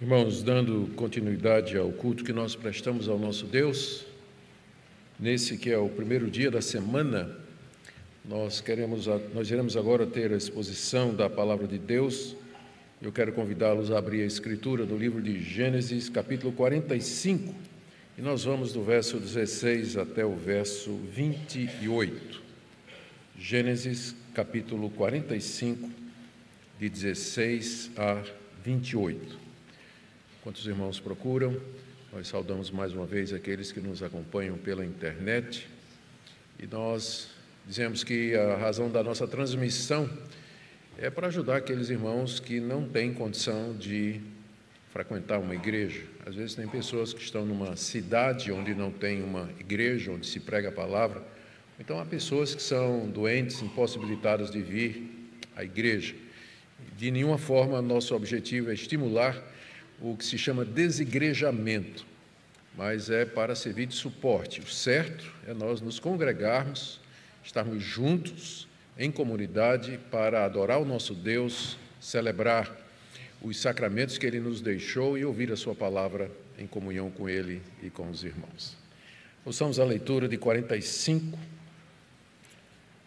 Irmãos, dando continuidade ao culto que nós prestamos ao nosso Deus, nesse que é o primeiro dia da semana, nós queremos, nós iremos agora ter a exposição da palavra de Deus. Eu quero convidá-los a abrir a escritura do livro de Gênesis, capítulo 45, e nós vamos do verso 16 até o verso 28. Gênesis, capítulo 45, de 16 a 28. Quantos irmãos procuram? Nós saudamos mais uma vez aqueles que nos acompanham pela internet e nós dizemos que a razão da nossa transmissão é para ajudar aqueles irmãos que não têm condição de frequentar uma igreja. Às vezes tem pessoas que estão numa cidade onde não tem uma igreja, onde se prega a palavra. Então há pessoas que são doentes, impossibilitadas de vir à igreja. De nenhuma forma nosso objetivo é estimular o que se chama desigrejamento, mas é para servir de suporte. O certo é nós nos congregarmos, estarmos juntos em comunidade para adorar o nosso Deus, celebrar os sacramentos que Ele nos deixou e ouvir a Sua palavra em comunhão com Ele e com os irmãos. Ouçamos a leitura de 45,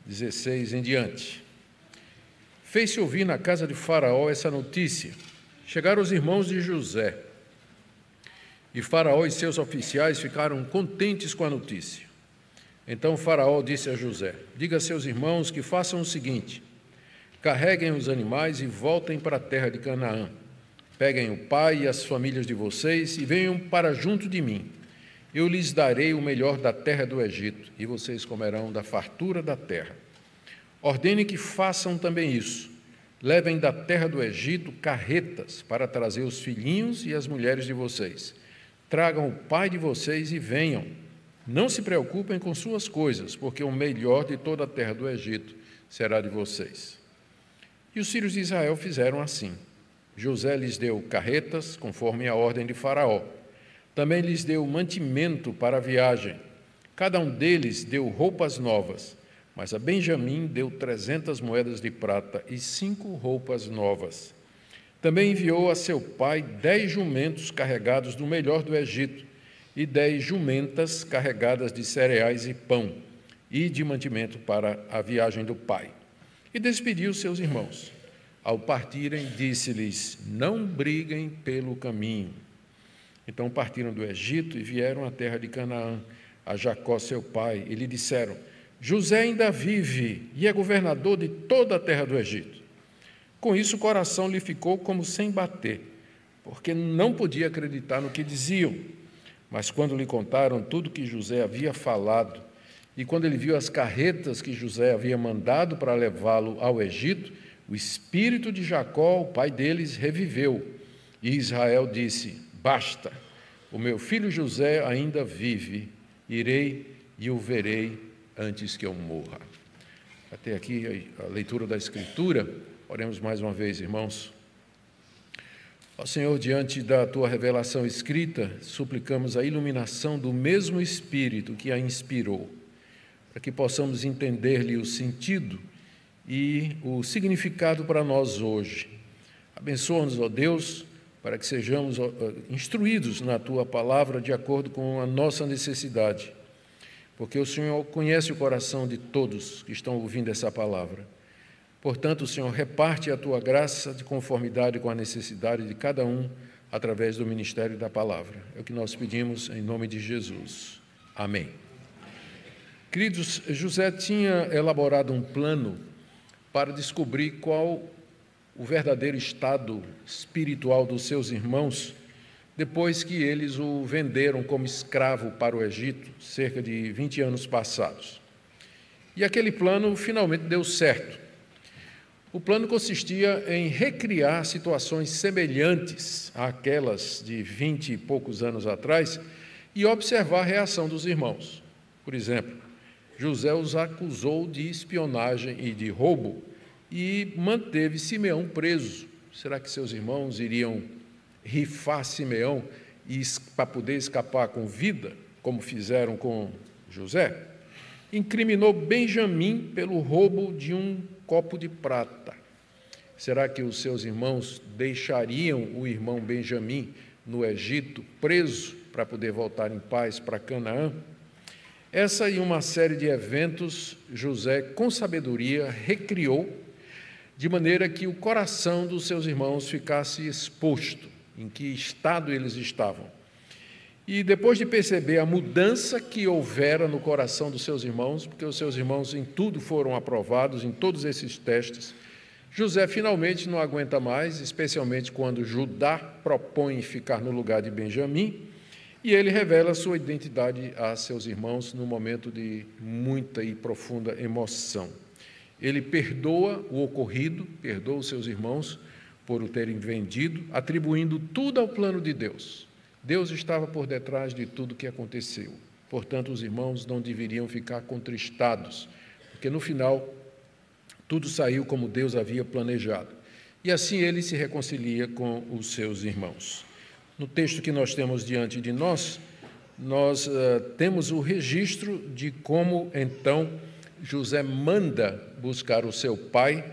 16 em diante. Fez-se ouvir na casa de Faraó essa notícia Chegaram os irmãos de José, e Faraó e seus oficiais ficaram contentes com a notícia. Então Faraó disse a José: Diga a seus irmãos que façam o seguinte: carreguem os animais e voltem para a terra de Canaã. Peguem o pai e as famílias de vocês e venham para junto de mim. Eu lhes darei o melhor da terra do Egito, e vocês comerão da fartura da terra. Ordene que façam também isso Levem da terra do Egito carretas para trazer os filhinhos e as mulheres de vocês. Tragam o pai de vocês e venham. Não se preocupem com suas coisas, porque o melhor de toda a terra do Egito será de vocês. E os filhos de Israel fizeram assim. José lhes deu carretas, conforme a ordem de Faraó. Também lhes deu mantimento para a viagem. Cada um deles deu roupas novas mas a Benjamim deu trezentas moedas de prata e cinco roupas novas. Também enviou a seu pai dez jumentos carregados do melhor do Egito e dez jumentas carregadas de cereais e pão e de mantimento para a viagem do pai. E despediu seus irmãos. Ao partirem, disse-lhes: Não briguem pelo caminho. Então partiram do Egito e vieram à terra de Canaã, a Jacó seu pai, e lhe disseram: José ainda vive e é governador de toda a terra do Egito. Com isso, o coração lhe ficou como sem bater, porque não podia acreditar no que diziam. Mas quando lhe contaram tudo que José havia falado, e quando ele viu as carretas que José havia mandado para levá-lo ao Egito, o espírito de Jacó, o pai deles, reviveu. E Israel disse: Basta, o meu filho José ainda vive, irei e o verei antes que eu morra. Até aqui a leitura da Escritura. Oremos mais uma vez, irmãos. Ó Senhor, diante da tua revelação escrita, suplicamos a iluminação do mesmo Espírito que a inspirou, para que possamos entender-lhe o sentido e o significado para nós hoje. Abençoa-nos, ó Deus, para que sejamos instruídos na tua palavra de acordo com a nossa necessidade porque o Senhor conhece o coração de todos que estão ouvindo essa palavra. Portanto, o Senhor reparte a tua graça de conformidade com a necessidade de cada um através do ministério da palavra. É o que nós pedimos em nome de Jesus. Amém. Queridos, José tinha elaborado um plano para descobrir qual o verdadeiro estado espiritual dos seus irmãos depois que eles o venderam como escravo para o Egito, cerca de 20 anos passados. E aquele plano finalmente deu certo. O plano consistia em recriar situações semelhantes àquelas de 20 e poucos anos atrás e observar a reação dos irmãos. Por exemplo, José os acusou de espionagem e de roubo e manteve Simeão preso. Será que seus irmãos iriam rifar Simeão para poder escapar com vida, como fizeram com José, incriminou Benjamim pelo roubo de um copo de prata. Será que os seus irmãos deixariam o irmão Benjamim no Egito, preso, para poder voltar em paz para Canaã? Essa e uma série de eventos, José, com sabedoria, recriou, de maneira que o coração dos seus irmãos ficasse exposto, em que estado eles estavam. E depois de perceber a mudança que houvera no coração dos seus irmãos, porque os seus irmãos em tudo foram aprovados, em todos esses testes, José finalmente não aguenta mais, especialmente quando Judá propõe ficar no lugar de Benjamim, e ele revela sua identidade a seus irmãos no momento de muita e profunda emoção. Ele perdoa o ocorrido, perdoa os seus irmãos por o terem vendido, atribuindo tudo ao plano de Deus. Deus estava por detrás de tudo o que aconteceu. Portanto, os irmãos não deveriam ficar contristados, porque no final tudo saiu como Deus havia planejado. E assim ele se reconcilia com os seus irmãos. No texto que nós temos diante de nós, nós uh, temos o registro de como então José manda buscar o seu pai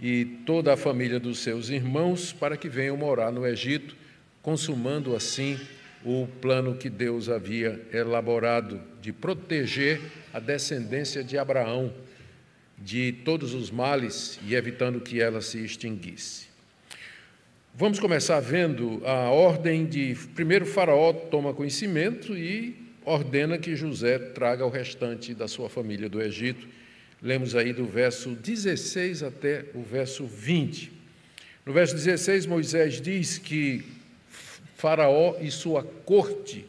e toda a família dos seus irmãos para que venham morar no Egito, consumando assim o plano que Deus havia elaborado de proteger a descendência de Abraão de todos os males e evitando que ela se extinguisse. Vamos começar vendo a ordem de. Primeiro, Faraó toma conhecimento e ordena que José traga o restante da sua família do Egito. Lemos aí do verso 16 até o verso 20. No verso 16, Moisés diz que Faraó e sua corte,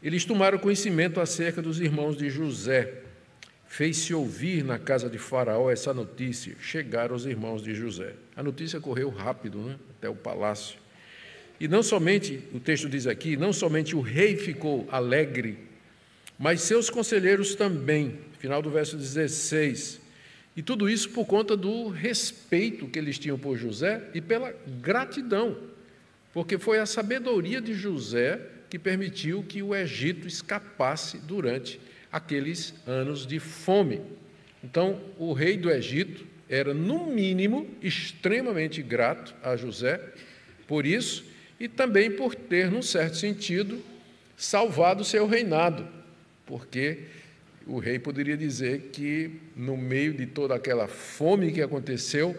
eles tomaram conhecimento acerca dos irmãos de José. Fez-se ouvir na casa de Faraó essa notícia. Chegaram os irmãos de José. A notícia correu rápido, né? até o palácio. E não somente, o texto diz aqui, não somente o rei ficou alegre, mas seus conselheiros também. Final do verso 16. E tudo isso por conta do respeito que eles tinham por José e pela gratidão, porque foi a sabedoria de José que permitiu que o Egito escapasse durante aqueles anos de fome. Então, o rei do Egito era, no mínimo, extremamente grato a José por isso e também por ter, num certo sentido, salvado seu reinado, porque o rei poderia dizer que, no meio de toda aquela fome que aconteceu,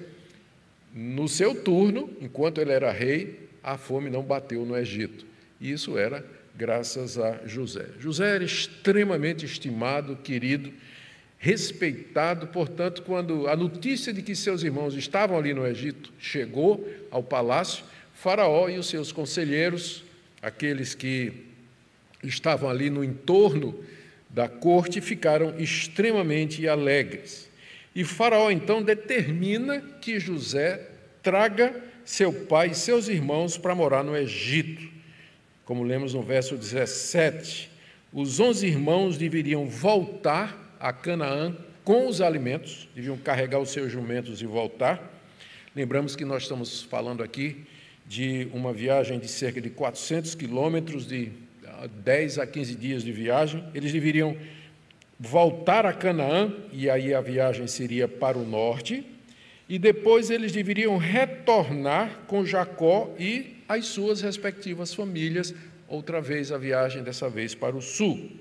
no seu turno, enquanto ele era rei, a fome não bateu no Egito. E isso era graças a José. José era extremamente estimado, querido, respeitado, portanto, quando a notícia de que seus irmãos estavam ali no Egito chegou ao palácio, Faraó e os seus conselheiros, aqueles que estavam ali no entorno da corte, ficaram extremamente alegres. E Faraó então determina que José traga seu pai e seus irmãos para morar no Egito. Como lemos no verso 17, os onze irmãos deveriam voltar a Canaã com os alimentos, deviam carregar os seus jumentos e voltar. Lembramos que nós estamos falando aqui de uma viagem de cerca de 400 quilômetros, de 10 a 15 dias de viagem. Eles deveriam voltar a Canaã, e aí a viagem seria para o norte, e depois eles deveriam retornar com Jacó e as suas respectivas famílias, outra vez a viagem, dessa vez para o sul.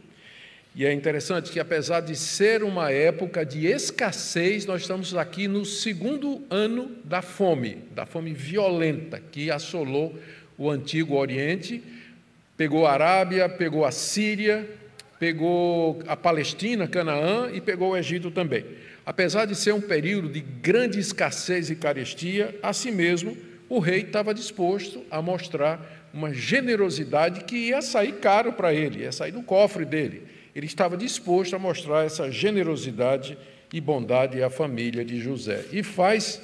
E é interessante que, apesar de ser uma época de escassez, nós estamos aqui no segundo ano da fome, da fome violenta que assolou o antigo Oriente, pegou a Arábia, pegou a Síria, pegou a Palestina, Canaã e pegou o Egito também. Apesar de ser um período de grande escassez e carestia, assim mesmo, o rei estava disposto a mostrar uma generosidade que ia sair caro para ele, ia sair do cofre dele ele estava disposto a mostrar essa generosidade e bondade à família de José. E faz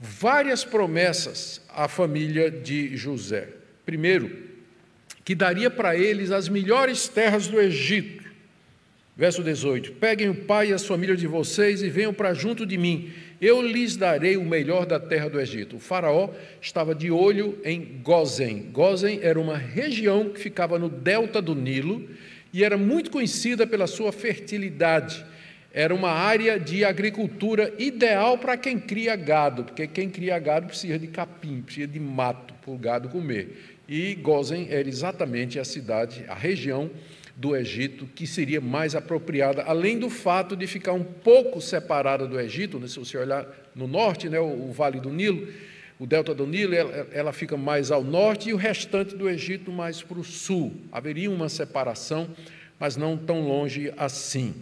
várias promessas à família de José. Primeiro, que daria para eles as melhores terras do Egito. Verso 18: Peguem o pai e as famílias de vocês e venham para junto de mim. Eu lhes darei o melhor da terra do Egito. O Faraó estava de olho em Gozen. Gozen era uma região que ficava no delta do Nilo e era muito conhecida pela sua fertilidade. era uma área de agricultura ideal para quem cria gado, porque quem cria gado precisa de capim, precisa de mato para o gado comer. E Gozen era exatamente a cidade, a região do Egito que seria mais apropriada, além do fato de ficar um pouco separada do Egito, né, se você olhar no norte, né, o, o Vale do Nilo, o delta do Nilo, ela, ela, fica mais ao norte e o restante do Egito mais para o sul. Haveria uma separação, mas não tão longe assim.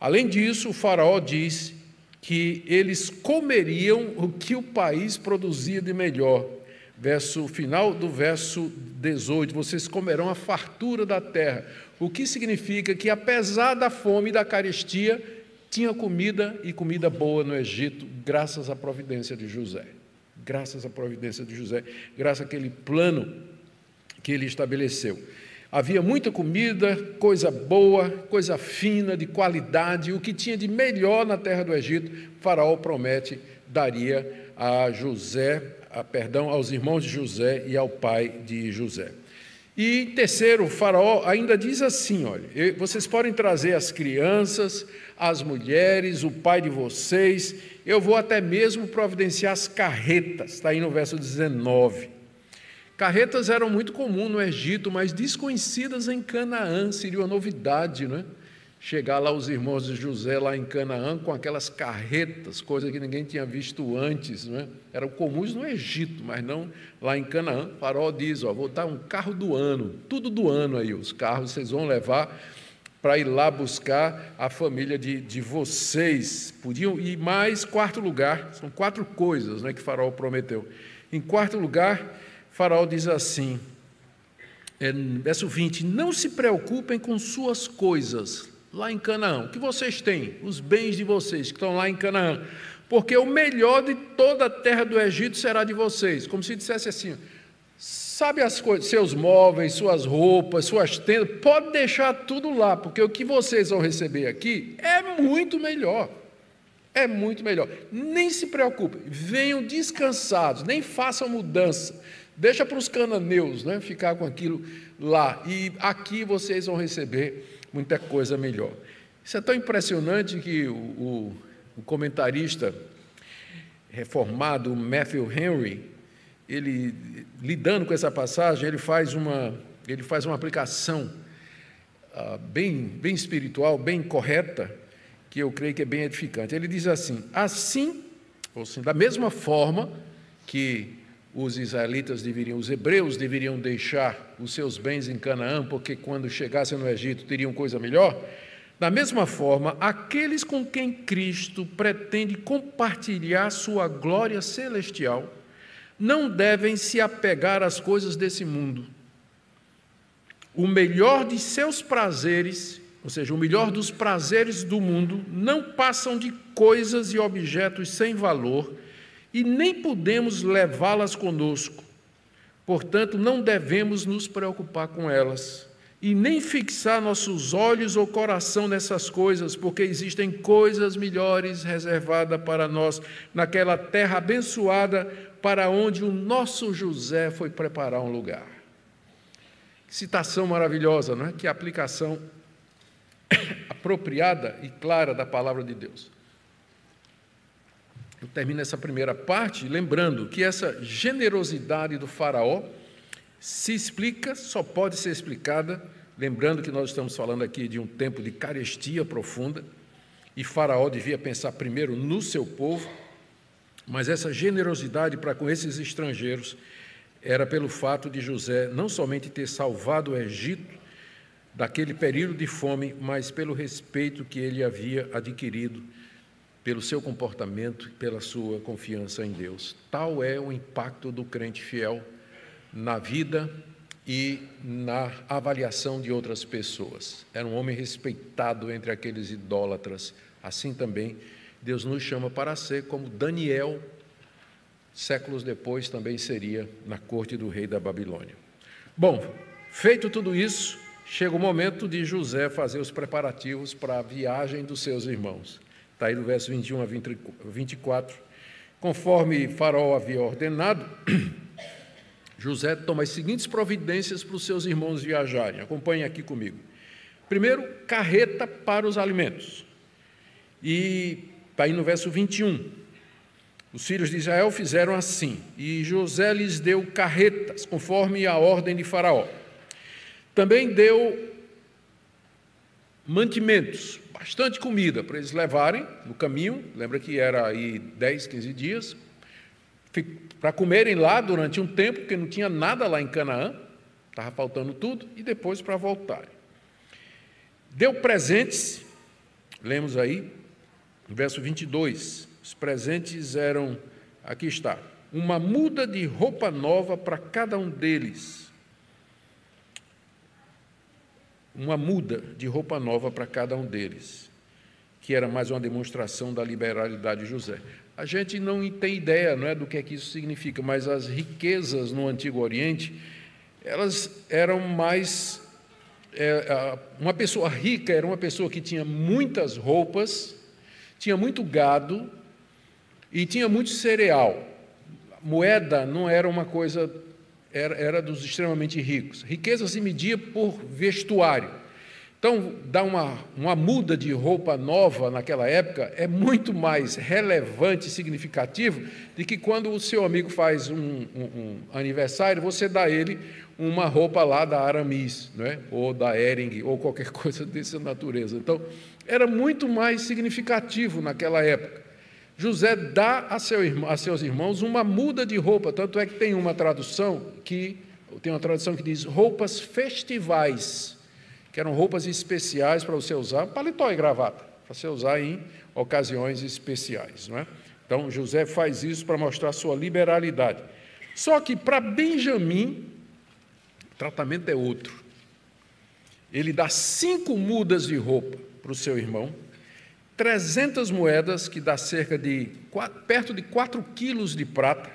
Além disso, o Faraó diz que eles comeriam o que o país produzia de melhor. Verso final do verso 18: vocês comerão a fartura da terra. O que significa que, apesar da fome e da carestia, tinha comida e comida boa no Egito, graças à providência de José. Graças à providência de José, graças àquele plano que ele estabeleceu. Havia muita comida, coisa boa, coisa fina, de qualidade, o que tinha de melhor na terra do Egito, Faraó promete daria a José, a, perdão, aos irmãos de José e ao pai de José. E terceiro, o faraó ainda diz assim: olha, vocês podem trazer as crianças, as mulheres, o pai de vocês, eu vou até mesmo providenciar as carretas, está aí no verso 19. Carretas eram muito comuns no Egito, mas desconhecidas em Canaã, seria uma novidade, não é? Chegar lá os irmãos de José lá em Canaã com aquelas carretas, coisa que ninguém tinha visto antes, não é? Eram comuns no Egito, mas não lá em Canaã. O farol diz, ó, vou dar um carro do ano, tudo do ano aí, os carros vocês vão levar para ir lá buscar a família de, de vocês. Podiam ir mais, quarto lugar, são quatro coisas né, que Faraó prometeu. Em quarto lugar, Faraó diz assim, é, verso 20: Não se preocupem com suas coisas, lá em Canaã. O que vocês têm? Os bens de vocês que estão lá em Canaã. Porque o melhor de toda a terra do Egito será de vocês. Como se dissesse assim: sabe as coisas, seus móveis, suas roupas, suas tendas, pode deixar tudo lá, porque o que vocês vão receber aqui é muito melhor. É muito melhor. Nem se preocupem, venham descansados, nem façam mudança. Deixa para os cananeus né, ficar com aquilo lá. E aqui vocês vão receber muita coisa melhor. Isso é tão impressionante que o, o, o comentarista reformado Matthew Henry, ele lidando com essa passagem, ele faz uma, ele faz uma aplicação uh, bem, bem espiritual, bem correta, que eu creio que é bem edificante. Ele diz assim: assim, ou assim, da mesma forma que os israelitas deveriam, os hebreus deveriam deixar os seus bens em Canaã, porque quando chegassem no Egito teriam coisa melhor. Da mesma forma, aqueles com quem Cristo pretende compartilhar sua glória celestial não devem se apegar às coisas desse mundo. O melhor de seus prazeres, ou seja, o melhor dos prazeres do mundo, não passam de coisas e objetos sem valor e nem podemos levá-las conosco. Portanto, não devemos nos preocupar com elas e nem fixar nossos olhos ou coração nessas coisas, porque existem coisas melhores reservadas para nós naquela terra abençoada para onde o nosso José foi preparar um lugar. Citação maravilhosa, não é? Que aplicação apropriada e clara da palavra de Deus. Eu termino essa primeira parte lembrando que essa generosidade do Faraó se explica, só pode ser explicada, lembrando que nós estamos falando aqui de um tempo de carestia profunda, e Faraó devia pensar primeiro no seu povo, mas essa generosidade para com esses estrangeiros era pelo fato de José não somente ter salvado o Egito daquele período de fome, mas pelo respeito que ele havia adquirido pelo seu comportamento e pela sua confiança em Deus. Tal é o impacto do crente fiel na vida e na avaliação de outras pessoas. Era um homem respeitado entre aqueles idólatras. Assim também Deus nos chama para ser como Daniel, séculos depois, também seria na corte do rei da Babilônia. Bom, feito tudo isso, chega o momento de José fazer os preparativos para a viagem dos seus irmãos. Está aí do verso 21 a 24. Conforme Faraó havia ordenado, José toma as seguintes providências para os seus irmãos viajarem. Acompanhem aqui comigo. Primeiro, carreta para os alimentos. E está aí no verso 21. Os filhos de Israel fizeram assim, e José lhes deu carretas, conforme a ordem de Faraó. Também deu mantimentos, bastante comida para eles levarem no caminho, lembra que era aí 10, 15 dias, para comerem lá durante um tempo, porque não tinha nada lá em Canaã, estava faltando tudo, e depois para voltarem. Deu presentes, lemos aí, verso 22, os presentes eram, aqui está, uma muda de roupa nova para cada um deles, uma muda de roupa nova para cada um deles, que era mais uma demonstração da liberalidade de José. A gente não tem ideia não é, do que é que isso significa, mas as riquezas no Antigo Oriente, elas eram mais. É, uma pessoa rica era uma pessoa que tinha muitas roupas, tinha muito gado e tinha muito cereal. Moeda não era uma coisa era, era dos extremamente ricos. Riqueza se media por vestuário. Então, dar uma, uma muda de roupa nova naquela época é muito mais relevante e significativo do que quando o seu amigo faz um, um, um, aniversário, você dá ele uma roupa lá da Aramis, não é? ou da Ering, ou qualquer coisa dessa natureza. Então, era muito mais significativo naquela época. José dá a, seu a seus irmãos uma muda de roupa, tanto é que tem uma tradução que tem uma tradução que diz roupas festivais, que eram roupas especiais para você usar, paletó e gravata, para você usar em ocasiões especiais, não é? Então José faz isso para mostrar sua liberalidade. Só que para Benjamim, o tratamento é outro. Ele dá cinco mudas de roupa para o seu irmão, 300 moedas, que dá cerca de perto de 4 quilos de prata.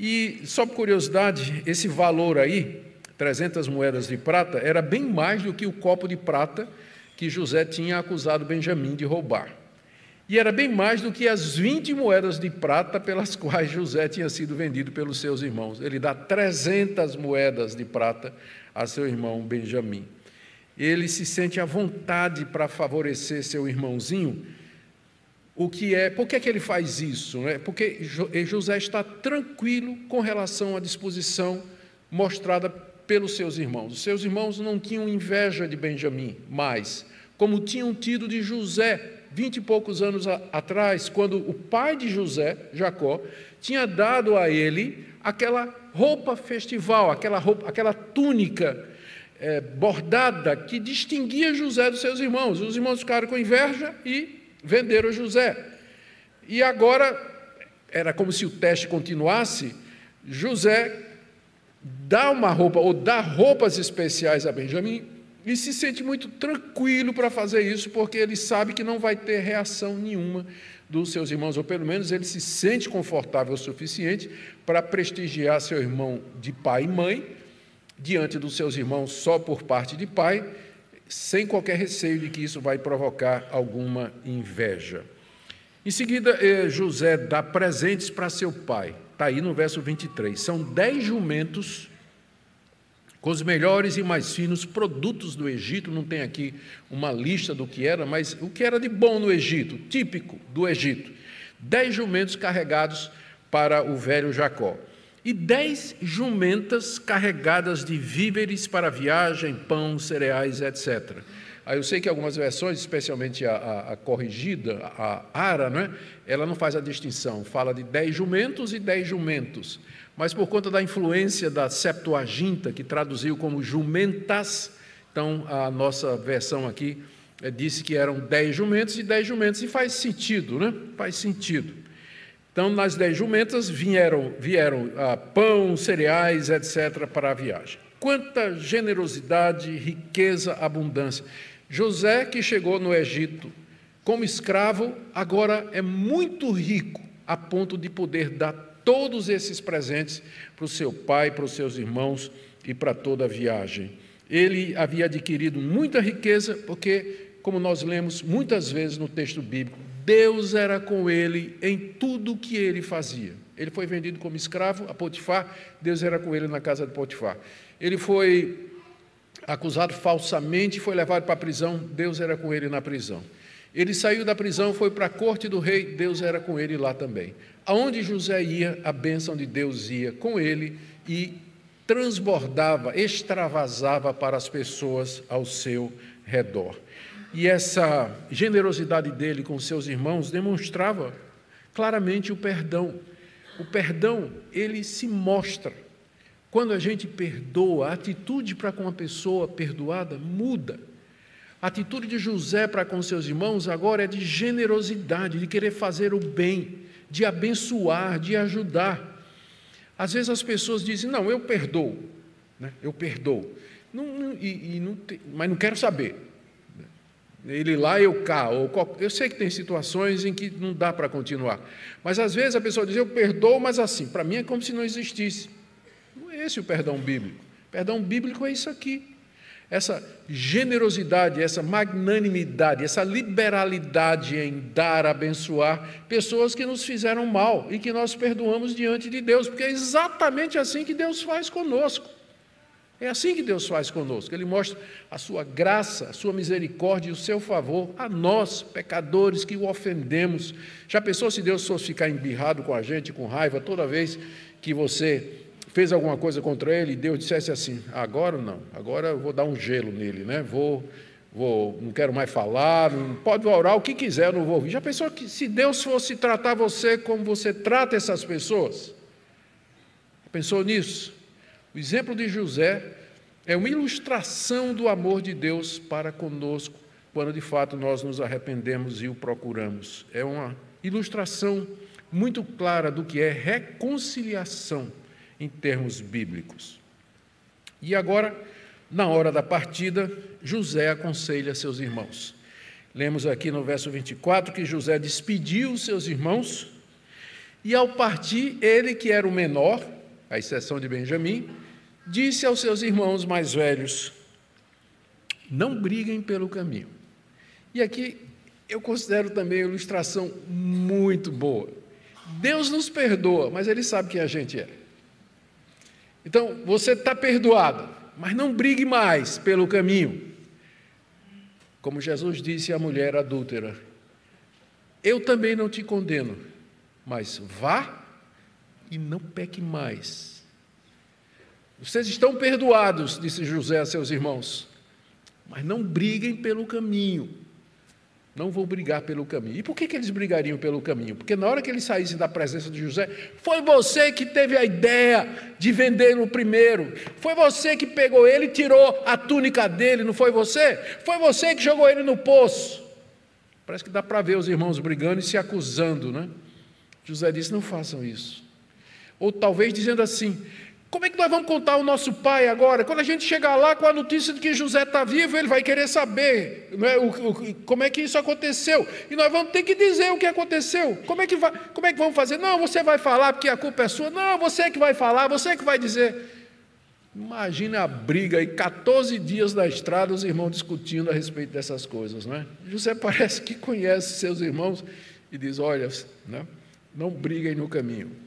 E, só por curiosidade, esse valor aí, 300 moedas de prata, era bem mais do que o copo de prata que José tinha acusado Benjamim de roubar. E era bem mais do que as 20 moedas de prata pelas quais José tinha sido vendido pelos seus irmãos. Ele dá 300 moedas de prata a seu irmão Benjamim ele se sente à vontade para favorecer seu irmãozinho. O que é, por que, é que ele faz isso? Né? Porque José está tranquilo com relação à disposição mostrada pelos seus irmãos. Os seus irmãos não tinham inveja de Benjamim, mas, como tinham tido de José, vinte e poucos anos atrás, quando o pai de José, Jacó, tinha dado a ele aquela roupa festival, aquela, roupa, aquela túnica é, bordada que distinguia José dos seus irmãos. Os irmãos ficaram com inveja e venderam José. E agora, era como se o teste continuasse, José dá uma roupa, ou dá roupas especiais a Benjamim, e se sente muito tranquilo para fazer isso, porque ele sabe que não vai ter reação nenhuma dos seus irmãos, ou pelo menos ele se sente confortável o suficiente para prestigiar seu irmão de pai e mãe, diante dos seus irmãos só por parte de pai, sem qualquer receio de que isso vai provocar alguma inveja. Em seguida, eh, José dá presentes para seu pai. Está aí no verso 23. São dez jumentos com os melhores e mais finos produtos do Egito. Não tem aqui uma lista do que era, mas o que era de bom no Egito, típico do Egito. Dez jumentos carregados para o velho Jacó e dez jumentas carregadas de víveres para viagem, pão, cereais, etc. Aí eu sei que algumas versões, especialmente a, a, a corrigida, a Ara, não é? ela não faz a distinção, fala de dez jumentos e dez jumentos. Mas por conta da influência da Septuaginta, que traduziu como jumentas, então a nossa versão aqui é, disse que eram dez jumentos e dez jumentos, e faz sentido, né? Faz sentido. Então, nas dez jumentas vieram, vieram ah, pão, cereais, etc., para a viagem. Quanta generosidade, riqueza, abundância. José, que chegou no Egito como escravo, agora é muito rico, a ponto de poder dar todos esses presentes para o seu pai, para os seus irmãos e para toda a viagem. Ele havia adquirido muita riqueza, porque, como nós lemos muitas vezes no texto bíblico, Deus era com ele em tudo que ele fazia. Ele foi vendido como escravo a Potifar, Deus era com ele na casa de Potifar. Ele foi acusado falsamente, foi levado para a prisão, Deus era com ele na prisão. Ele saiu da prisão, foi para a corte do rei, Deus era com ele lá também. Aonde José ia, a bênção de Deus ia com ele e transbordava, extravasava para as pessoas ao seu redor. E essa generosidade dele com seus irmãos demonstrava claramente o perdão. O perdão, ele se mostra. Quando a gente perdoa, a atitude para com a pessoa perdoada muda. A atitude de José para com seus irmãos agora é de generosidade, de querer fazer o bem, de abençoar, de ajudar. Às vezes as pessoas dizem: Não, eu perdoo, né? eu perdoo, não, não, e, e não mas não quero saber. Ele lá, eu cá. Ou, eu sei que tem situações em que não dá para continuar, mas às vezes a pessoa diz: Eu perdoo, mas assim, para mim é como se não existisse. Não é esse o perdão bíblico. Perdão bíblico é isso aqui essa generosidade, essa magnanimidade, essa liberalidade em dar, abençoar pessoas que nos fizeram mal e que nós perdoamos diante de Deus, porque é exatamente assim que Deus faz conosco. É assim que Deus faz conosco. Ele mostra a sua graça, a sua misericórdia e o seu favor a nós, pecadores que o ofendemos. Já pensou se Deus fosse ficar embirrado com a gente, com raiva, toda vez que você fez alguma coisa contra ele e Deus dissesse assim: agora não, agora eu vou dar um gelo nele, né? Vou, vou, não quero mais falar, pode orar o que quiser, eu não vou ouvir. Já pensou que se Deus fosse tratar você como você trata essas pessoas? Pensou nisso? O exemplo de José é uma ilustração do amor de Deus para conosco, quando de fato nós nos arrependemos e o procuramos. É uma ilustração muito clara do que é reconciliação em termos bíblicos. E agora, na hora da partida, José aconselha seus irmãos. Lemos aqui no verso 24 que José despediu seus irmãos e, ao partir, ele, que era o menor, à exceção de Benjamim, disse aos seus irmãos mais velhos: Não briguem pelo caminho. E aqui eu considero também a ilustração muito boa. Deus nos perdoa, mas Ele sabe quem a gente é. Então, você está perdoado, mas não brigue mais pelo caminho. Como Jesus disse à mulher adúltera: Eu também não te condeno, mas vá e não peque mais. Vocês estão perdoados, disse José a seus irmãos, mas não briguem pelo caminho não vou brigar pelo caminho. E por que, que eles brigariam pelo caminho? Porque na hora que eles saíssem da presença de José, foi você que teve a ideia de vendê-lo primeiro. Foi você que pegou ele e tirou a túnica dele, não foi você? Foi você que jogou ele no poço. Parece que dá para ver os irmãos brigando e se acusando, né? José disse: não façam isso. Ou talvez dizendo assim: como é que nós vamos contar ao nosso pai agora? Quando a gente chegar lá com a notícia de que José está vivo, ele vai querer saber é, o, o, como é que isso aconteceu. E nós vamos ter que dizer o que aconteceu. Como é que, como é que vamos fazer? Não, você vai falar porque a culpa é sua. Não, você é que vai falar, você é que vai dizer. Imagina a briga aí, 14 dias na estrada, os irmãos discutindo a respeito dessas coisas. Não é? José parece que conhece seus irmãos e diz: olha, né, não briguem no caminho.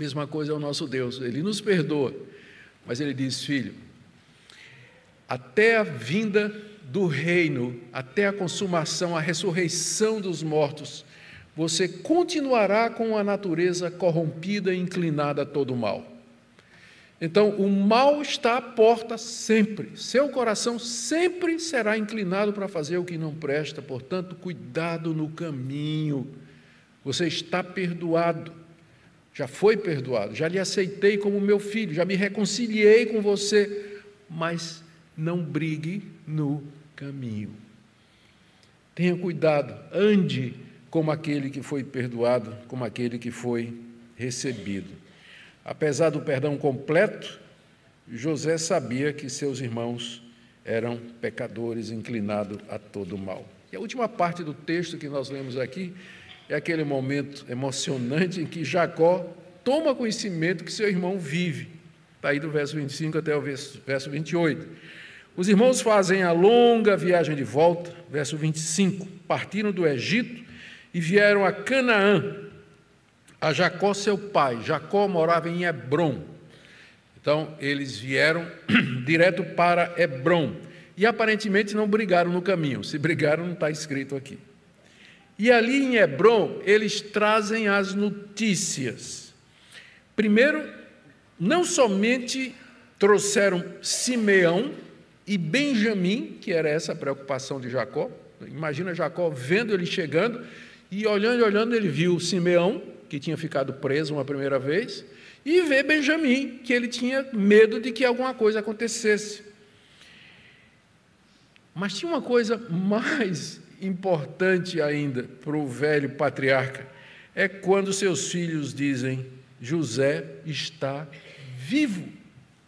Mesma coisa é o nosso Deus, ele nos perdoa, mas ele diz: Filho, até a vinda do reino, até a consumação, a ressurreição dos mortos, você continuará com a natureza corrompida e inclinada a todo mal. Então, o mal está à porta sempre. Seu coração sempre será inclinado para fazer o que não presta, portanto, cuidado no caminho. Você está perdoado já foi perdoado, já lhe aceitei como meu filho, já me reconciliei com você, mas não brigue no caminho. Tenha cuidado, ande como aquele que foi perdoado, como aquele que foi recebido. Apesar do perdão completo, José sabia que seus irmãos eram pecadores inclinados a todo mal. E a última parte do texto que nós lemos aqui é aquele momento emocionante em que Jacó toma conhecimento que seu irmão vive. Está aí do verso 25 até o verso, verso 28. Os irmãos fazem a longa viagem de volta, verso 25. Partiram do Egito e vieram a Canaã, a Jacó, seu pai. Jacó morava em Hebron. Então, eles vieram direto para Hebron. e aparentemente não brigaram no caminho. Se brigaram, não está escrito aqui. E ali em Hebron, eles trazem as notícias. Primeiro, não somente trouxeram Simeão e Benjamim, que era essa a preocupação de Jacó. Imagina Jacó vendo ele chegando e olhando olhando, ele viu Simeão, que tinha ficado preso uma primeira vez, e vê Benjamim, que ele tinha medo de que alguma coisa acontecesse. Mas tinha uma coisa mais importante ainda para o velho patriarca: é quando seus filhos dizem: José está vivo.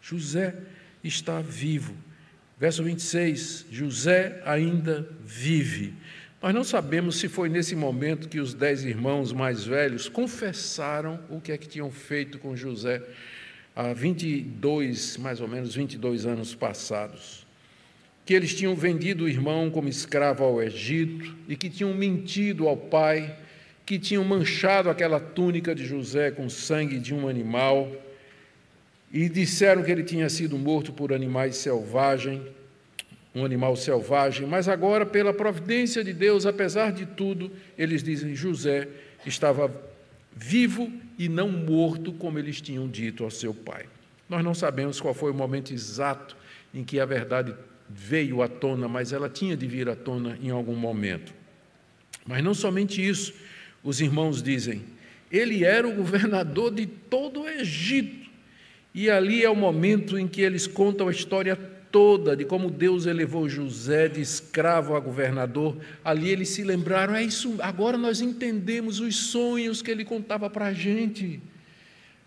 José está vivo. Verso 26: José ainda vive. Nós não sabemos se foi nesse momento que os dez irmãos mais velhos confessaram o que é que tinham feito com José há 22, mais ou menos 22 anos passados. Que eles tinham vendido o irmão como escravo ao Egito e que tinham mentido ao pai, que tinham manchado aquela túnica de José com sangue de um animal e disseram que ele tinha sido morto por animais selvagens um animal selvagem, mas agora, pela providência de Deus, apesar de tudo, eles dizem: José estava vivo e não morto, como eles tinham dito ao seu pai. Nós não sabemos qual foi o momento exato em que a verdade veio à tona, mas ela tinha de vir à tona em algum momento. Mas não somente isso, os irmãos dizem: ele era o governador de todo o Egito. E ali é o momento em que eles contam a história toda de como Deus elevou José de escravo a governador, ali eles se lembraram, é isso, agora nós entendemos os sonhos que ele contava para a gente.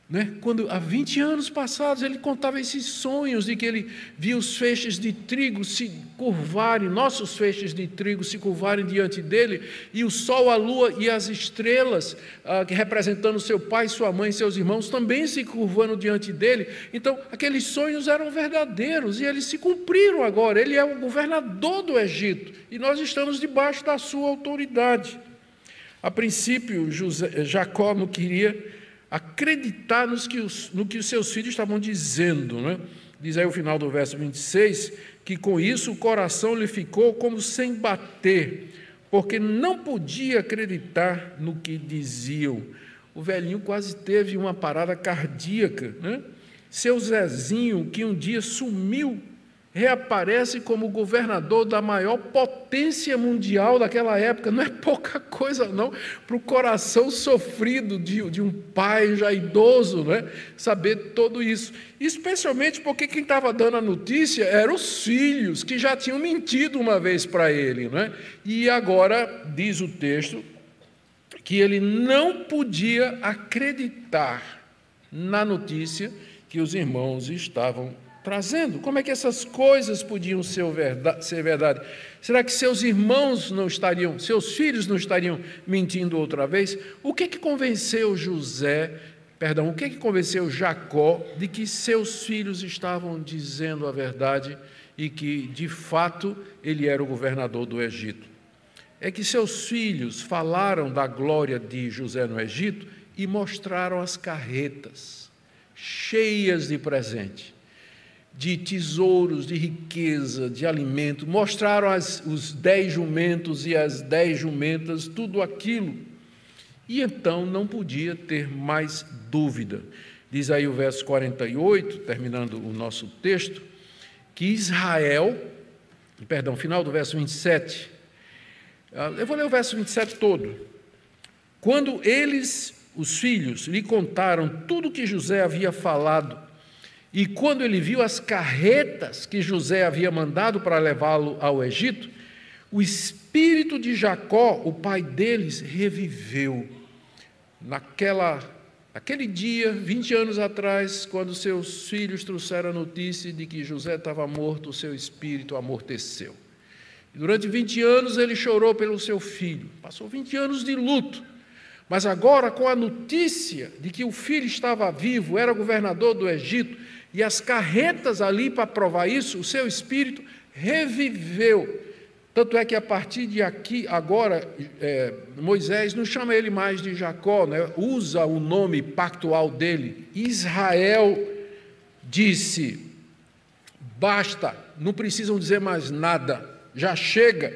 Né? Quando há 20 anos passados ele contava esses sonhos de que ele via os feixes de trigo se curvarem, nossos feixes de trigo se curvarem diante dele, e o sol, a lua e as estrelas, ah, representando seu pai, sua mãe e seus irmãos, também se curvando diante dele. Então, aqueles sonhos eram verdadeiros e eles se cumpriram agora. Ele é o governador do Egito e nós estamos debaixo da sua autoridade. A princípio, José, Jacó não queria acreditar nos que os, no que os seus filhos estavam dizendo. Né? Diz aí o final do verso 26 que com isso o coração lhe ficou como sem bater, porque não podia acreditar no que diziam. O velhinho quase teve uma parada cardíaca. Né? Seu Zezinho, que um dia sumiu reaparece como governador da maior potência mundial daquela época. Não é pouca coisa, não, para o coração sofrido de, de, um pai já idoso, né? saber tudo isso. Especialmente porque quem estava dando a notícia eram os filhos, que já tinham mentido uma vez para ele. Né? E agora, diz o texto, que ele não podia acreditar na notícia que os irmãos estavam trazendo. Como é que essas coisas podiam ser verdade, ser verdade? Será que seus irmãos não estariam, seus filhos não estariam mentindo outra vez? O que que convenceu José, perdão, o que que convenceu Jacó de que seus filhos estavam dizendo a verdade e que, de fato, ele era o governador do Egito? É que seus filhos falaram da glória de José no Egito e mostraram as carretas cheias de presente de tesouros, de riqueza, de alimento, mostraram as, os dez jumentos e as dez jumentas, tudo aquilo. E então não podia ter mais dúvida. Diz aí o verso 48, terminando o nosso texto, que Israel, perdão, final do verso 27, ah, eu vou ler o verso 27 todo. Quando eles, os filhos, lhe contaram tudo que José havia falado e quando ele viu as carretas que José havia mandado para levá-lo ao Egito, o espírito de Jacó, o pai deles, reviveu. Naquela, naquele dia, 20 anos atrás, quando seus filhos trouxeram a notícia de que José estava morto, o seu espírito amorteceu. E durante 20 anos ele chorou pelo seu filho, passou 20 anos de luto. Mas agora, com a notícia de que o filho estava vivo, era governador do Egito, e as carretas ali para provar isso, o seu espírito reviveu. Tanto é que a partir de aqui, agora, é, Moisés não chama ele mais de Jacó, né? usa o nome pactual dele. Israel disse: basta, não precisam dizer mais nada, já chega.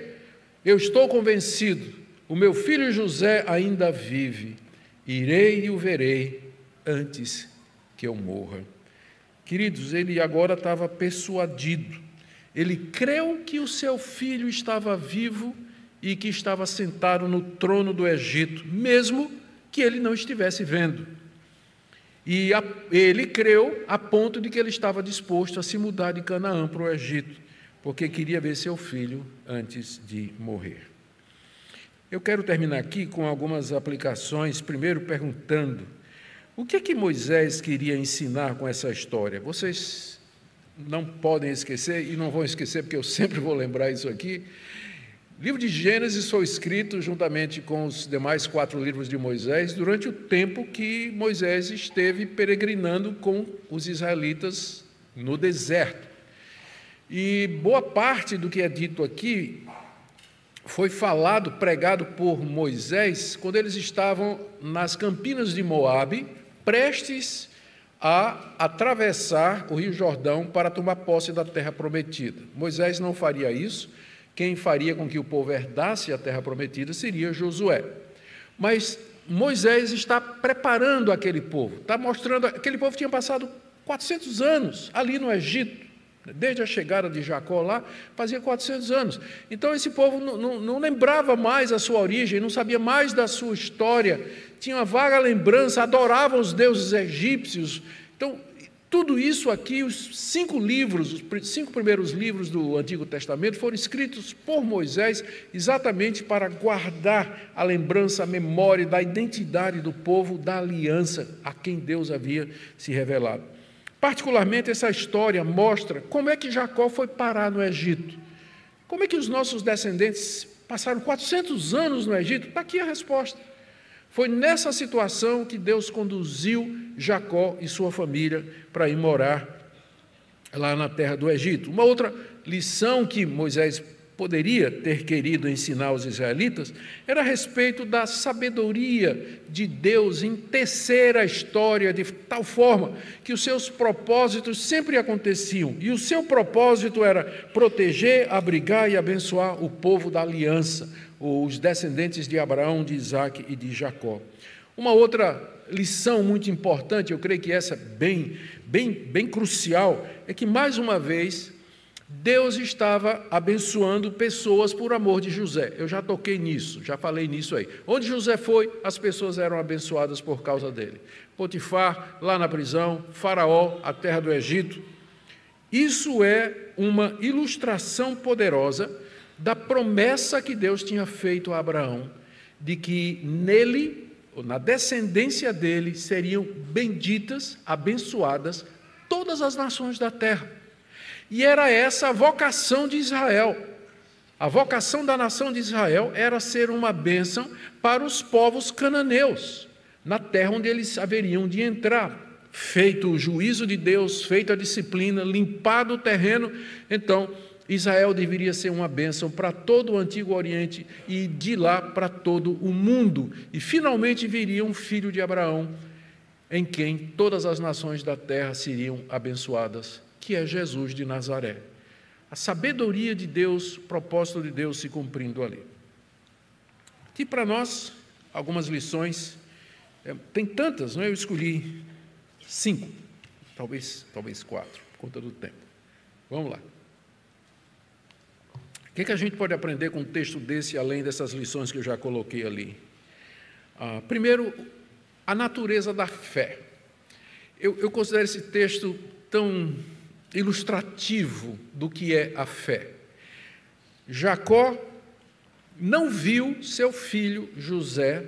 Eu estou convencido, o meu filho José ainda vive, irei e o verei antes que eu morra. Queridos, ele agora estava persuadido, ele creu que o seu filho estava vivo e que estava sentado no trono do Egito, mesmo que ele não estivesse vendo. E a, ele creu a ponto de que ele estava disposto a se mudar de Canaã para o Egito, porque queria ver seu filho antes de morrer. Eu quero terminar aqui com algumas aplicações, primeiro perguntando: o que é que Moisés queria ensinar com essa história? Vocês não podem esquecer, e não vão esquecer, porque eu sempre vou lembrar isso aqui. O livro de Gênesis foi escrito juntamente com os demais quatro livros de Moisés durante o tempo que Moisés esteve peregrinando com os israelitas no deserto. E boa parte do que é dito aqui foi falado, pregado por Moisés, quando eles estavam nas campinas de Moabe, prestes a atravessar o Rio Jordão para tomar posse da terra prometida. Moisés não faria isso quem faria com que o povo herdasse a terra prometida seria Josué. Mas Moisés está preparando aquele povo, está mostrando. Aquele povo tinha passado 400 anos ali no Egito, desde a chegada de Jacó lá, fazia 400 anos. Então esse povo não, não, não lembrava mais a sua origem, não sabia mais da sua história, tinha uma vaga lembrança, adoravam os deuses egípcios. Então tudo isso aqui, os cinco livros, os cinco primeiros livros do Antigo Testamento foram escritos por Moisés exatamente para guardar a lembrança, a memória da identidade do povo, da aliança a quem Deus havia se revelado. Particularmente, essa história mostra como é que Jacó foi parar no Egito. Como é que os nossos descendentes passaram 400 anos no Egito? Está aqui a resposta. Foi nessa situação que Deus conduziu Jacó e sua família para ir morar lá na terra do Egito. Uma outra lição que Moisés poderia ter querido ensinar aos israelitas era a respeito da sabedoria de Deus em tecer a história de tal forma que os seus propósitos sempre aconteciam. E o seu propósito era proteger, abrigar e abençoar o povo da aliança, os descendentes de Abraão, de Isaac e de Jacó. Uma outra lição muito importante, eu creio que essa bem, bem, bem crucial, é que mais uma vez Deus estava abençoando pessoas por amor de José. Eu já toquei nisso, já falei nisso aí. Onde José foi, as pessoas eram abençoadas por causa dele. Potifar, lá na prisão, Faraó, a terra do Egito. Isso é uma ilustração poderosa da promessa que Deus tinha feito a Abraão, de que nele, ou na descendência dele, seriam benditas, abençoadas todas as nações da terra. E era essa a vocação de Israel. A vocação da nação de Israel era ser uma bênção para os povos cananeus, na terra onde eles haveriam de entrar. Feito o juízo de Deus, feita a disciplina, limpado o terreno, então Israel deveria ser uma bênção para todo o Antigo Oriente e de lá para todo o mundo. E finalmente viria um filho de Abraão, em quem todas as nações da terra seriam abençoadas, que é Jesus de Nazaré. A sabedoria de Deus, o propósito de Deus se cumprindo ali. Aqui para nós, algumas lições, é, tem tantas, não é? eu escolhi cinco, talvez, talvez quatro, por conta do tempo. Vamos lá. O que, que a gente pode aprender com um texto desse, além dessas lições que eu já coloquei ali? Ah, primeiro, a natureza da fé. Eu, eu considero esse texto tão ilustrativo do que é a fé. Jacó não viu seu filho José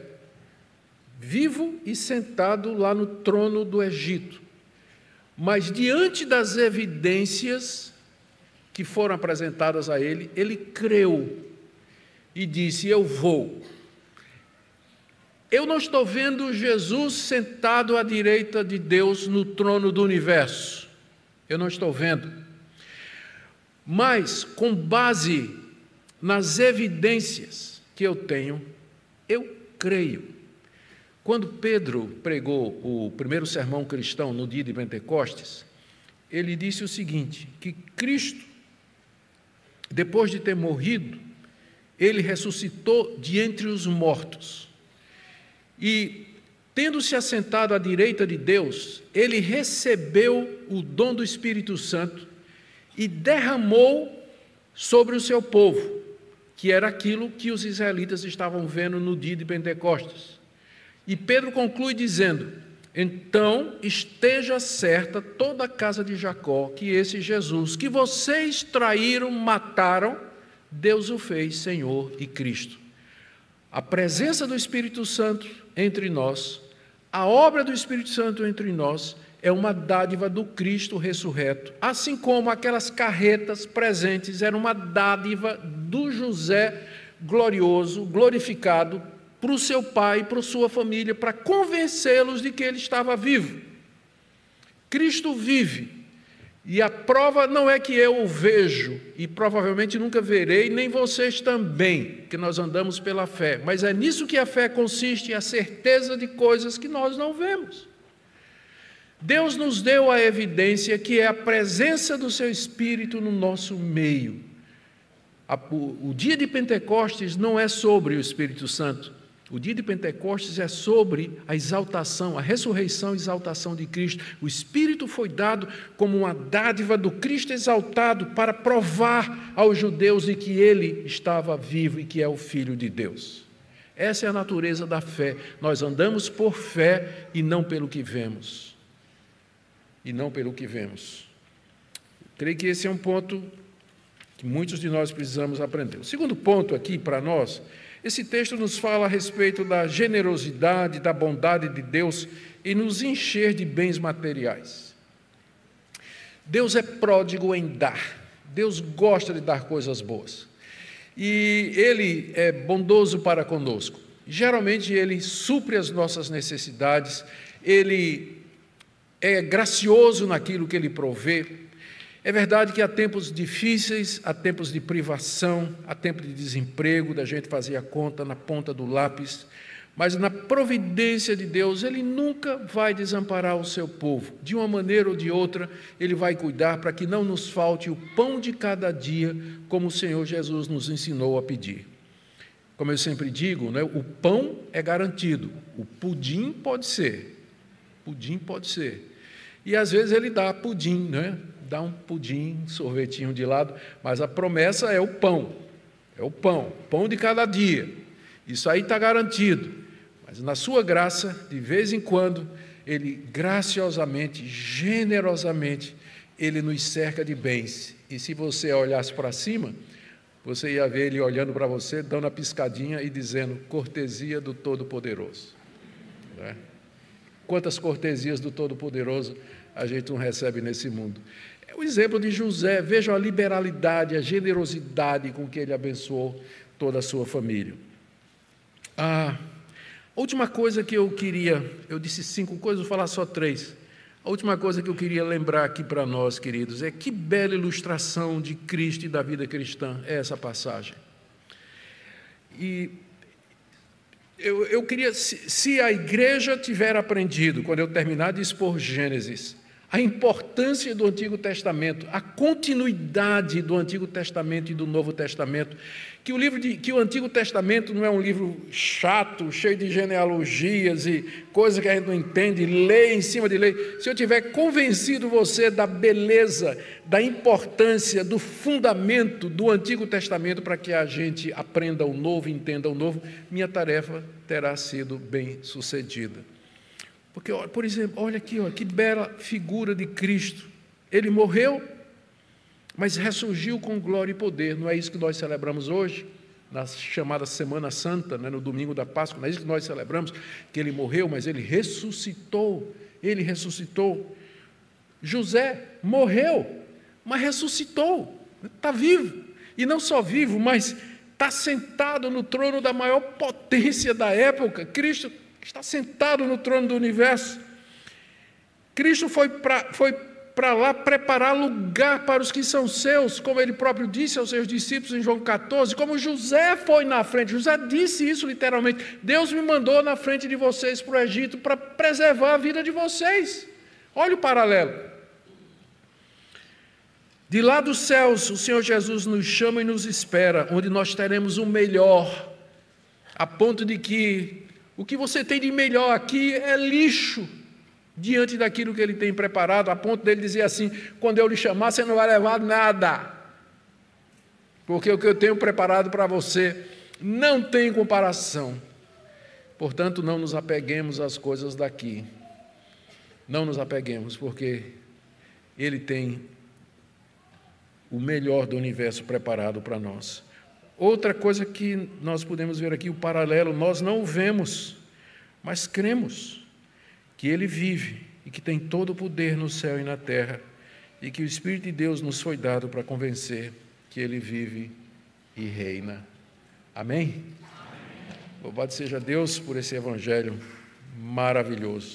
vivo e sentado lá no trono do Egito, mas diante das evidências que foram apresentadas a ele, ele creu e disse: Eu vou. Eu não estou vendo Jesus sentado à direita de Deus no trono do universo. Eu não estou vendo. Mas, com base nas evidências que eu tenho, eu creio. Quando Pedro pregou o primeiro sermão cristão no dia de Pentecostes, ele disse o seguinte: que Cristo depois de ter morrido, ele ressuscitou de entre os mortos. E, tendo-se assentado à direita de Deus, ele recebeu o dom do Espírito Santo e derramou sobre o seu povo, que era aquilo que os israelitas estavam vendo no dia de Pentecostes. E Pedro conclui dizendo: Então esteja certa toda a casa de Jacó que esse Jesus, que vocês traíram, mataram, Deus o fez Senhor e Cristo. A presença do Espírito Santo entre nós, a obra do Espírito Santo entre nós, é uma dádiva do Cristo ressurreto, assim como aquelas carretas presentes eram uma dádiva do José glorioso, glorificado para o seu pai para sua família, para convencê-los de que ele estava vivo. Cristo vive. E a prova não é que eu o vejo, e provavelmente nunca verei, nem vocês também, que nós andamos pela fé, mas é nisso que a fé consiste a certeza de coisas que nós não vemos. Deus nos deu a evidência que é a presença do seu Espírito no nosso meio. O dia de Pentecostes não é sobre o Espírito Santo. O dia de Pentecostes é sobre a exaltação, a ressurreição e exaltação de Cristo. O Espírito foi dado como uma dádiva do Cristo exaltado para provar aos judeus de que ele estava vivo e que é o Filho de Deus. Essa é a natureza da fé. Nós andamos por fé e não pelo que vemos e não pelo que vemos. Creio que esse é um ponto que muitos de nós precisamos aprender. O segundo ponto aqui para nós, esse texto nos fala a respeito da generosidade, da bondade de Deus e nos encher de bens materiais. Deus é pródigo em dar. Deus gosta de dar coisas boas. E Ele é bondoso para conosco. Geralmente Ele supre as nossas necessidades, Ele é gracioso naquilo que ele provê. É verdade que há tempos difíceis, há tempos de privação, há tempos de desemprego, da gente fazer a conta na ponta do lápis, mas na providência de Deus, Ele nunca vai desamparar o seu povo. De uma maneira ou de outra, Ele vai cuidar para que não nos falte o pão de cada dia, como o Senhor Jesus nos ensinou a pedir. Como eu sempre digo, né, o pão é garantido, o pudim pode ser. Pudim pode ser. E às vezes ele dá pudim, né? Dá um pudim, sorvetinho de lado, mas a promessa é o pão, é o pão, pão de cada dia. Isso aí está garantido. Mas na sua graça, de vez em quando, ele graciosamente, generosamente, ele nos cerca de bens. E se você olhasse para cima, você ia ver ele olhando para você, dando a piscadinha e dizendo: cortesia do Todo-Poderoso. Né? Quantas cortesias do Todo-Poderoso a gente não recebe nesse mundo. É o exemplo de José, vejam a liberalidade, a generosidade com que ele abençoou toda a sua família. A última coisa que eu queria, eu disse cinco coisas, vou falar só três. A última coisa que eu queria lembrar aqui para nós, queridos, é que bela ilustração de Cristo e da vida cristã é essa passagem. E eu, eu queria, se, se a igreja tiver aprendido, quando eu terminar de expor Gênesis, a importância do Antigo Testamento, a continuidade do Antigo Testamento e do Novo Testamento, que o livro de, que o Antigo Testamento não é um livro chato, cheio de genealogias e coisas que a gente não entende, lei em cima de lei. Se eu tiver convencido você da beleza, da importância, do fundamento do Antigo Testamento para que a gente aprenda o novo, entenda o novo, minha tarefa terá sido bem sucedida. Porque, por exemplo, olha aqui, olha, que bela figura de Cristo. Ele morreu, mas ressurgiu com glória e poder. Não é isso que nós celebramos hoje, na chamada Semana Santa, né, no domingo da Páscoa. Não é isso que nós celebramos, que ele morreu, mas ele ressuscitou. Ele ressuscitou. José morreu, mas ressuscitou. Está vivo. E não só vivo, mas está sentado no trono da maior potência da época. Cristo está sentado no trono do universo. Cristo foi para foi lá preparar lugar para os que são seus, como ele próprio disse aos seus discípulos em João 14, como José foi na frente. José disse isso literalmente: Deus me mandou na frente de vocês para o Egito para preservar a vida de vocês. Olha o paralelo. De lá dos céus, o Senhor Jesus nos chama e nos espera, onde nós teremos o melhor, a ponto de que o que você tem de melhor aqui é lixo diante daquilo que ele tem preparado, a ponto dele dizer assim: quando eu lhe chamar, você não vai levar nada, porque o que eu tenho preparado para você não tem comparação. Portanto, não nos apeguemos às coisas daqui. Não nos apeguemos, porque Ele tem o melhor do universo preparado para nós. Outra coisa que nós podemos ver aqui, o paralelo, nós não o vemos, mas cremos que Ele vive e que tem todo o poder no céu e na terra, e que o Espírito de Deus nos foi dado para convencer que Ele vive e reina. Amém? Louvado seja Deus por esse Evangelho maravilhoso.